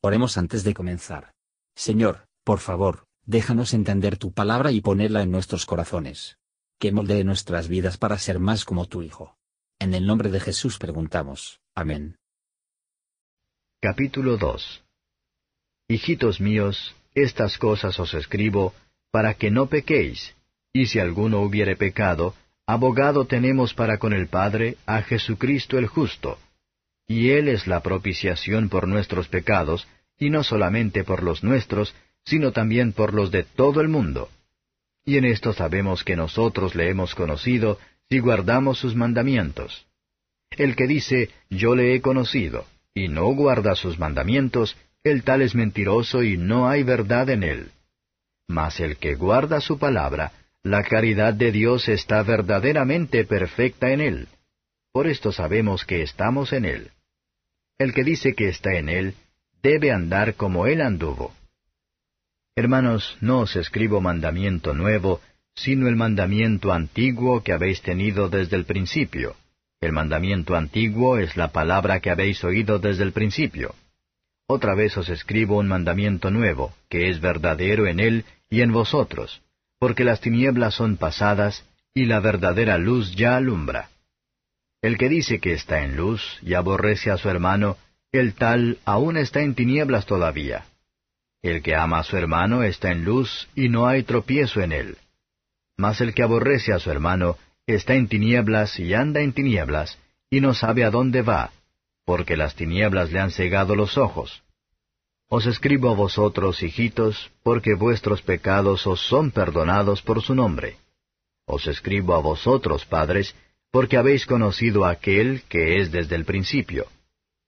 Oremos antes de comenzar. Señor, por favor, déjanos entender tu palabra y ponerla en nuestros corazones. Que moldee nuestras vidas para ser más como tu Hijo. En el nombre de Jesús preguntamos. Amén. Capítulo 2 Hijitos míos, estas cosas os escribo, para que no pequéis, y si alguno hubiere pecado, abogado tenemos para con el Padre a Jesucristo el justo y Él es la propiciación por nuestros pecados, y no solamente por los nuestros, sino también por los de todo el mundo. Y en esto sabemos que nosotros le hemos conocido si guardamos sus mandamientos. El que dice, yo le he conocido, y no guarda sus mandamientos, el tal es mentiroso y no hay verdad en él. Mas el que guarda su palabra, la caridad de Dios está verdaderamente perfecta en él. Por esto sabemos que estamos en él. El que dice que está en Él, debe andar como Él anduvo. Hermanos, no os escribo mandamiento nuevo, sino el mandamiento antiguo que habéis tenido desde el principio. El mandamiento antiguo es la palabra que habéis oído desde el principio. Otra vez os escribo un mandamiento nuevo, que es verdadero en Él y en vosotros, porque las tinieblas son pasadas, y la verdadera luz ya alumbra. El que dice que está en luz y aborrece a su hermano, el tal aún está en tinieblas todavía. El que ama a su hermano está en luz y no hay tropiezo en él. Mas el que aborrece a su hermano está en tinieblas y anda en tinieblas, y no sabe a dónde va, porque las tinieblas le han cegado los ojos. Os escribo a vosotros, hijitos, porque vuestros pecados os son perdonados por su nombre. Os escribo a vosotros, padres, porque habéis conocido a aquel que es desde el principio.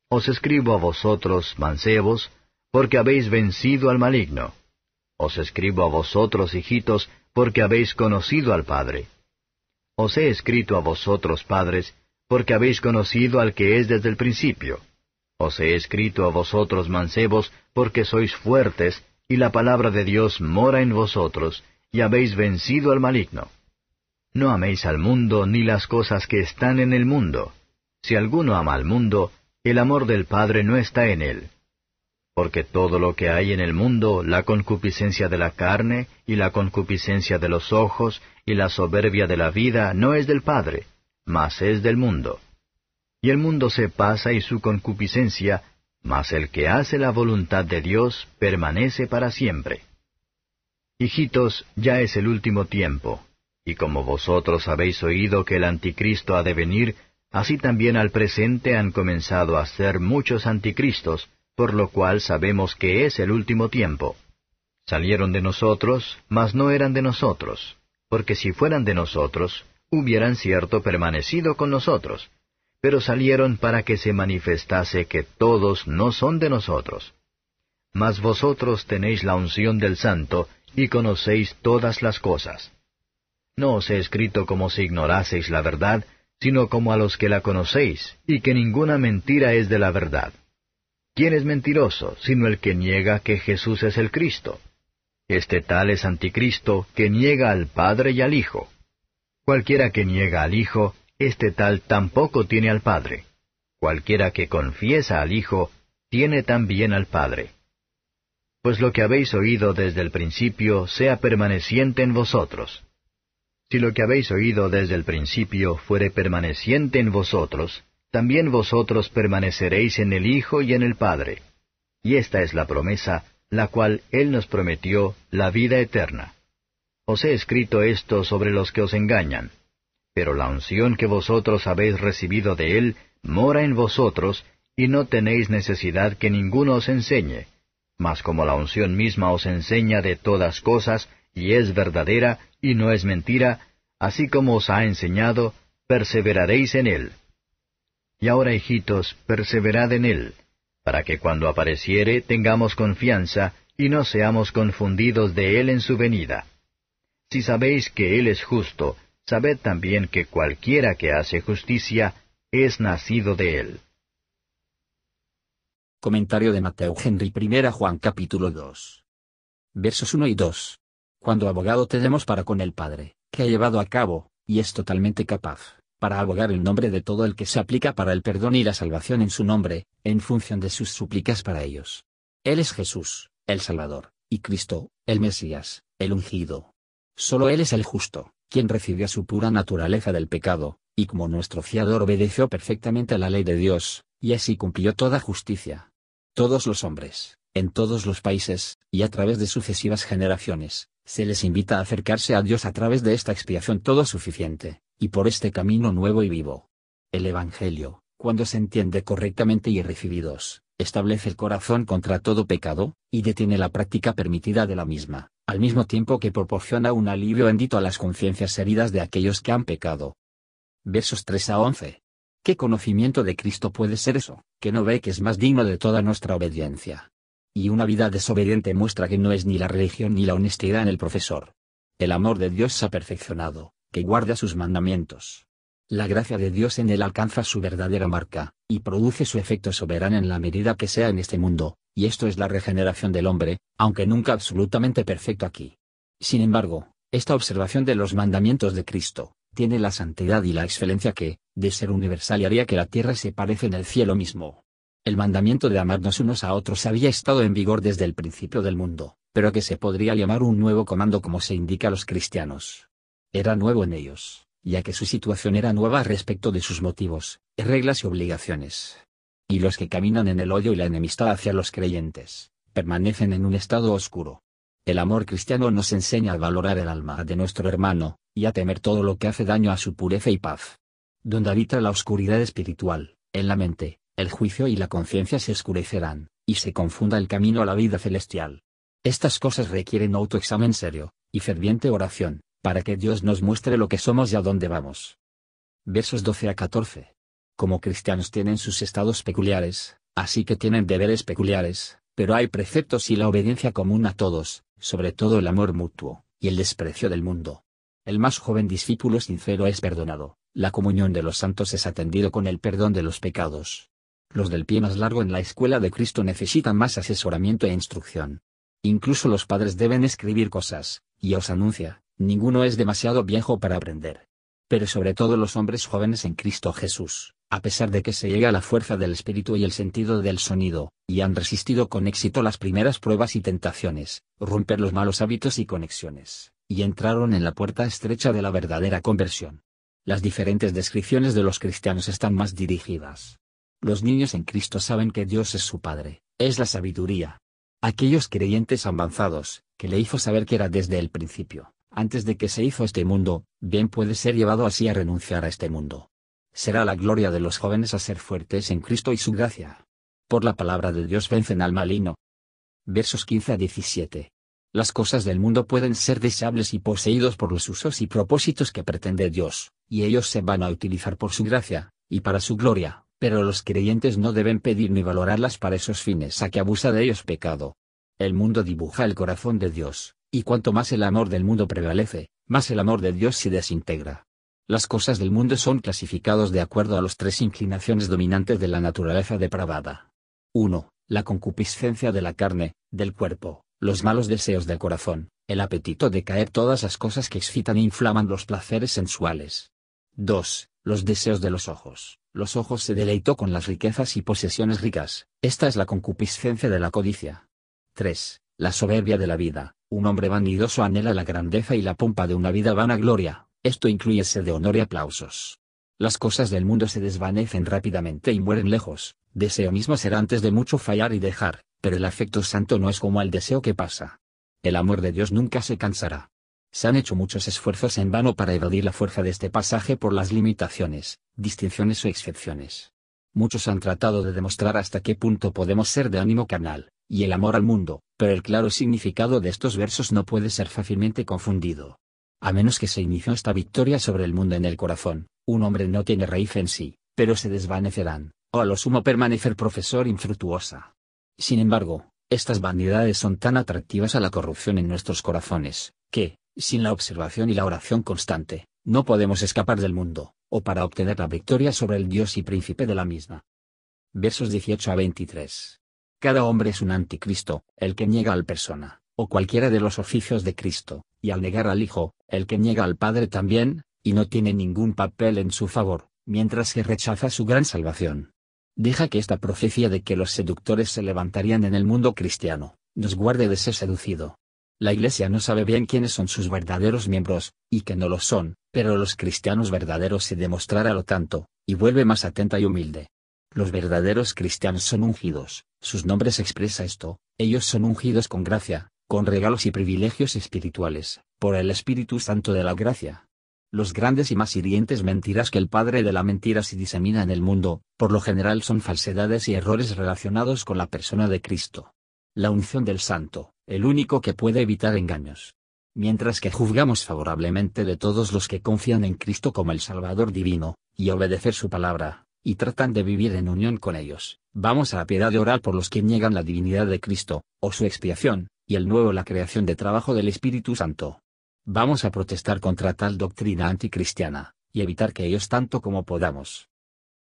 Os escribo a vosotros, mancebos, porque habéis vencido al maligno. Os escribo a vosotros, hijitos, porque habéis conocido al Padre. Os he escrito a vosotros, padres, porque habéis conocido al que es desde el principio. Os he escrito a vosotros, mancebos, porque sois fuertes, y la palabra de Dios mora en vosotros, y habéis vencido al maligno. No améis al mundo ni las cosas que están en el mundo. Si alguno ama al mundo, el amor del Padre no está en él. Porque todo lo que hay en el mundo, la concupiscencia de la carne, y la concupiscencia de los ojos, y la soberbia de la vida, no es del Padre, mas es del mundo. Y el mundo se pasa y su concupiscencia, mas el que hace la voluntad de Dios permanece para siempre. Hijitos, ya es el último tiempo. Y como vosotros habéis oído que el anticristo ha de venir, así también al presente han comenzado a ser muchos anticristos, por lo cual sabemos que es el último tiempo. Salieron de nosotros, mas no eran de nosotros, porque si fueran de nosotros, hubieran cierto permanecido con nosotros, pero salieron para que se manifestase que todos no son de nosotros. Mas vosotros tenéis la unción del Santo, y conocéis todas las cosas. No os he escrito como si ignoraseis la verdad, sino como a los que la conocéis, y que ninguna mentira es de la verdad. ¿Quién es mentiroso, sino el que niega que Jesús es el Cristo? Este tal es anticristo, que niega al Padre y al Hijo. Cualquiera que niega al Hijo, este tal tampoco tiene al Padre. Cualquiera que confiesa al Hijo, tiene también al Padre. Pues lo que habéis oído desde el principio sea permaneciente en vosotros. Si lo que habéis oído desde el principio fuere permaneciente en vosotros, también vosotros permaneceréis en el Hijo y en el Padre. Y esta es la promesa, la cual Él nos prometió, la vida eterna. Os he escrito esto sobre los que os engañan. Pero la unción que vosotros habéis recibido de Él mora en vosotros, y no tenéis necesidad que ninguno os enseñe. Mas como la unción misma os enseña de todas cosas, y es verdadera, y no es mentira, así como os ha enseñado, perseveraréis en él. Y ahora, hijitos, perseverad en él, para que cuando apareciere tengamos confianza, y no seamos confundidos de él en su venida. Si sabéis que él es justo, sabed también que cualquiera que hace justicia es nacido de él. Comentario de Mateo Henry I Juan capítulo 2. Versos 1 y 2 cuando abogado tenemos para con el Padre, que ha llevado a cabo, y es totalmente capaz, para abogar el nombre de todo el que se aplica para el perdón y la salvación en su nombre, en función de sus súplicas para ellos. Él es Jesús, el Salvador, y Cristo, el Mesías, el ungido. Solo Él es el justo, quien recibió su pura naturaleza del pecado, y como nuestro fiador obedeció perfectamente a la ley de Dios, y así cumplió toda justicia. Todos los hombres, en todos los países, y a través de sucesivas generaciones, se les invita a acercarse a Dios a través de esta expiación todo suficiente, y por este camino nuevo y vivo. El Evangelio, cuando se entiende correctamente y recibidos, establece el corazón contra todo pecado, y detiene la práctica permitida de la misma, al mismo tiempo que proporciona un alivio bendito a las conciencias heridas de aquellos que han pecado. Versos 3 a 11. ¿Qué conocimiento de Cristo puede ser eso, que no ve que es más digno de toda nuestra obediencia? Y una vida desobediente muestra que no es ni la religión ni la honestidad en el profesor. El amor de Dios se ha perfeccionado, que guarda sus mandamientos. La gracia de Dios en él alcanza su verdadera marca, y produce su efecto soberano en la medida que sea en este mundo, y esto es la regeneración del hombre, aunque nunca absolutamente perfecto aquí. Sin embargo, esta observación de los mandamientos de Cristo, tiene la santidad y la excelencia que, de ser universal haría que la tierra se parece en el cielo mismo. El mandamiento de amarnos unos a otros había estado en vigor desde el principio del mundo, pero que se podría llamar un nuevo comando como se indica a los cristianos. Era nuevo en ellos, ya que su situación era nueva respecto de sus motivos, reglas y obligaciones. Y los que caminan en el odio y la enemistad hacia los creyentes, permanecen en un estado oscuro. El amor cristiano nos enseña a valorar el alma de nuestro hermano, y a temer todo lo que hace daño a su pureza y paz. Donde habita la oscuridad espiritual, en la mente, el juicio y la conciencia se oscurecerán, y se confunda el camino a la vida celestial. Estas cosas requieren autoexamen serio, y ferviente oración, para que Dios nos muestre lo que somos y a dónde vamos. Versos 12 a 14. Como cristianos tienen sus estados peculiares, así que tienen deberes peculiares, pero hay preceptos y la obediencia común a todos, sobre todo el amor mutuo, y el desprecio del mundo. El más joven discípulo sincero es perdonado, la comunión de los santos es atendido con el perdón de los pecados, los del pie más largo en la escuela de Cristo necesitan más asesoramiento e instrucción. Incluso los padres deben escribir cosas, y os anuncia, ninguno es demasiado viejo para aprender. Pero sobre todo los hombres jóvenes en Cristo Jesús, a pesar de que se llega a la fuerza del espíritu y el sentido del sonido, y han resistido con éxito las primeras pruebas y tentaciones, romper los malos hábitos y conexiones, y entraron en la puerta estrecha de la verdadera conversión. Las diferentes descripciones de los cristianos están más dirigidas los niños en Cristo saben que Dios es su Padre, es la sabiduría. Aquellos creyentes avanzados, que le hizo saber que era desde el principio, antes de que se hizo este mundo, bien puede ser llevado así a renunciar a este mundo. Será la gloria de los jóvenes a ser fuertes en Cristo y su gracia. Por la palabra de Dios vencen al maligno. Versos 15 a 17. Las cosas del mundo pueden ser deseables y poseídos por los usos y propósitos que pretende Dios, y ellos se van a utilizar por su gracia, y para su gloria, pero los creyentes no deben pedir ni valorarlas para esos fines a que abusa de ellos pecado. El mundo dibuja el corazón de Dios, y cuanto más el amor del mundo prevalece, más el amor de Dios se desintegra. Las cosas del mundo son clasificados de acuerdo a las tres inclinaciones dominantes de la naturaleza depravada. 1. La concupiscencia de la carne, del cuerpo, los malos deseos del corazón, el apetito de caer todas las cosas que excitan e inflaman los placeres sensuales. 2. Los deseos de los ojos, los ojos se deleitó con las riquezas y posesiones ricas, esta es la concupiscencia de la codicia. 3. La soberbia de la vida, un hombre vanidoso anhela la grandeza y la pompa de una vida vanagloria, esto incluye sed de honor y aplausos. Las cosas del mundo se desvanecen rápidamente y mueren lejos, deseo mismo será antes de mucho fallar y dejar, pero el afecto santo no es como el deseo que pasa. El amor de Dios nunca se cansará. Se han hecho muchos esfuerzos en vano para evadir la fuerza de este pasaje por las limitaciones, distinciones o excepciones. Muchos han tratado de demostrar hasta qué punto podemos ser de ánimo carnal, y el amor al mundo, pero el claro significado de estos versos no puede ser fácilmente confundido. A menos que se inició esta victoria sobre el mundo en el corazón, un hombre no tiene raíz en sí, pero se desvanecerán, o a lo sumo permanecer profesor infructuosa. Sin embargo, estas vanidades son tan atractivas a la corrupción en nuestros corazones, que, sin la observación y la oración constante, no podemos escapar del mundo, o para obtener la victoria sobre el Dios y príncipe de la misma. Versos 18 a 23. Cada hombre es un anticristo, el que niega al persona, o cualquiera de los oficios de Cristo, y al negar al Hijo, el que niega al Padre también, y no tiene ningún papel en su favor, mientras que rechaza su gran salvación. Deja que esta profecía de que los seductores se levantarían en el mundo cristiano, nos guarde de ser seducido. La Iglesia no sabe bien quiénes son sus verdaderos miembros, y que no lo son, pero los cristianos verdaderos se demostrará lo tanto, y vuelve más atenta y humilde. Los verdaderos cristianos son ungidos, sus nombres expresa esto, ellos son ungidos con gracia, con regalos y privilegios espirituales, por el Espíritu Santo de la gracia. Los grandes y más hirientes mentiras que el padre de la mentira se disemina en el mundo, por lo general son falsedades y errores relacionados con la persona de Cristo. La unción del Santo, el único que puede evitar engaños. Mientras que juzgamos favorablemente de todos los que confían en Cristo como el Salvador divino, y obedecer su palabra, y tratan de vivir en unión con ellos, vamos a la piedad de orar por los que niegan la divinidad de Cristo, o su expiación, y el nuevo la creación de trabajo del Espíritu Santo. Vamos a protestar contra tal doctrina anticristiana, y evitar que ellos tanto como podamos.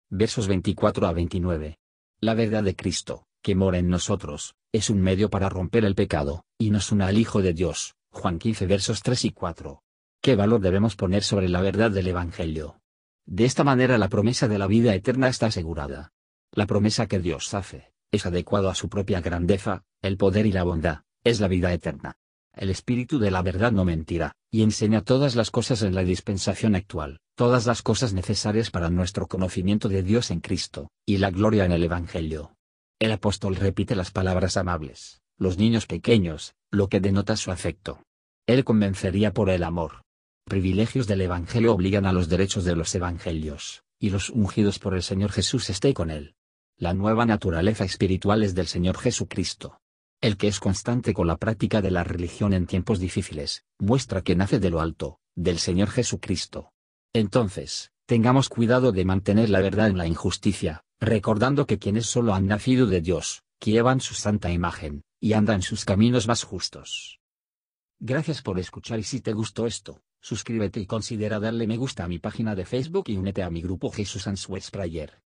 Versos 24 a 29. La verdad de Cristo, que mora en nosotros, es un medio para romper el pecado, y nos una al Hijo de Dios. Juan 15 versos 3 y 4. ¿Qué valor debemos poner sobre la verdad del Evangelio? De esta manera la promesa de la vida eterna está asegurada. La promesa que Dios hace, es adecuado a su propia grandeza, el poder y la bondad, es la vida eterna. El Espíritu de la verdad no mentirá, y enseña todas las cosas en la dispensación actual, todas las cosas necesarias para nuestro conocimiento de Dios en Cristo, y la gloria en el Evangelio. El apóstol repite las palabras amables, los niños pequeños, lo que denota su afecto. Él convencería por el amor. Privilegios del Evangelio obligan a los derechos de los Evangelios, y los ungidos por el Señor Jesús esté con él. La nueva naturaleza espiritual es del Señor Jesucristo. El que es constante con la práctica de la religión en tiempos difíciles, muestra que nace de lo alto, del Señor Jesucristo. Entonces, tengamos cuidado de mantener la verdad en la injusticia, recordando que quienes solo han nacido de Dios, llevan su santa imagen, y andan sus caminos más justos. Gracias por escuchar y si te gustó esto, suscríbete y considera darle me gusta a mi página de Facebook y únete a mi grupo Jesús Answers Prayer.